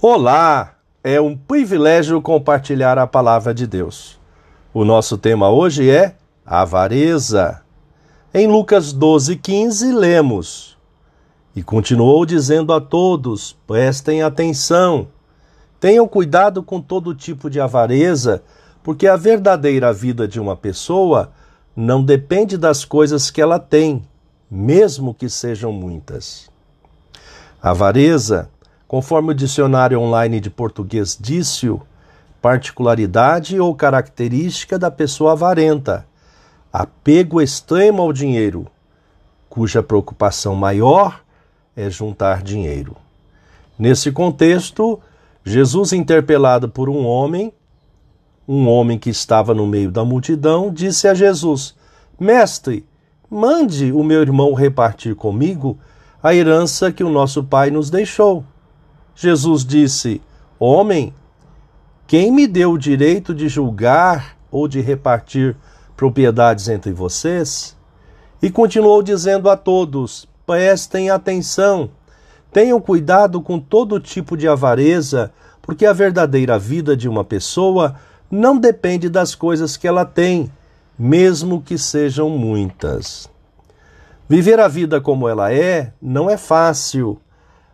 Olá! É um privilégio compartilhar a palavra de Deus. O nosso tema hoje é avareza. Em Lucas 12,15 lemos: E continuou dizendo a todos: prestem atenção, tenham cuidado com todo tipo de avareza, porque a verdadeira vida de uma pessoa não depende das coisas que ela tem, mesmo que sejam muitas. Avareza Conforme o dicionário online de português disse particularidade ou característica da pessoa avarenta, apego extremo ao dinheiro, cuja preocupação maior é juntar dinheiro. Nesse contexto, Jesus, interpelado por um homem, um homem que estava no meio da multidão, disse a Jesus: Mestre, mande o meu irmão repartir comigo a herança que o nosso pai nos deixou. Jesus disse: Homem, quem me deu o direito de julgar ou de repartir propriedades entre vocês? E continuou dizendo a todos: prestem atenção, tenham cuidado com todo tipo de avareza, porque a verdadeira vida de uma pessoa não depende das coisas que ela tem, mesmo que sejam muitas. Viver a vida como ela é não é fácil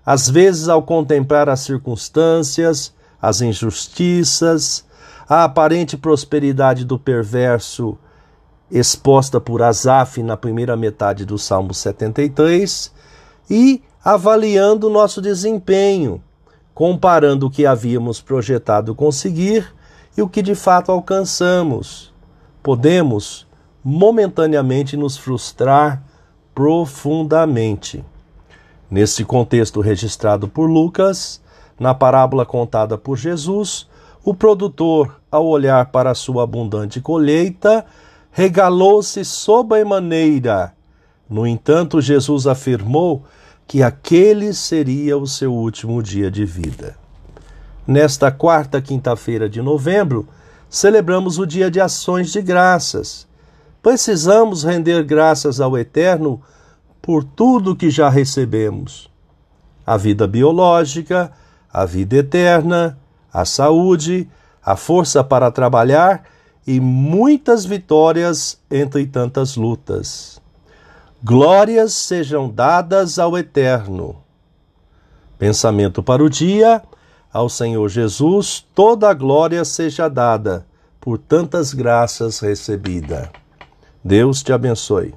às vezes, ao contemplar as circunstâncias, as injustiças, a aparente prosperidade do perverso exposta por Asaf na primeira metade do Salmo 73 e avaliando nosso desempenho, comparando o que havíamos projetado conseguir e o que de fato alcançamos. Podemos momentaneamente nos frustrar profundamente. Nesse contexto registrado por Lucas, na parábola contada por Jesus, o produtor, ao olhar para a sua abundante colheita, regalou-se sobremaneira. No entanto, Jesus afirmou que aquele seria o seu último dia de vida. Nesta quarta quinta-feira de novembro, celebramos o Dia de Ações de Graças. Precisamos render graças ao Eterno por tudo que já recebemos: a vida biológica, a vida eterna, a saúde, a força para trabalhar e muitas vitórias entre tantas lutas. Glórias sejam dadas ao Eterno. Pensamento para o dia: ao Senhor Jesus toda a glória seja dada por tantas graças recebida. Deus te abençoe.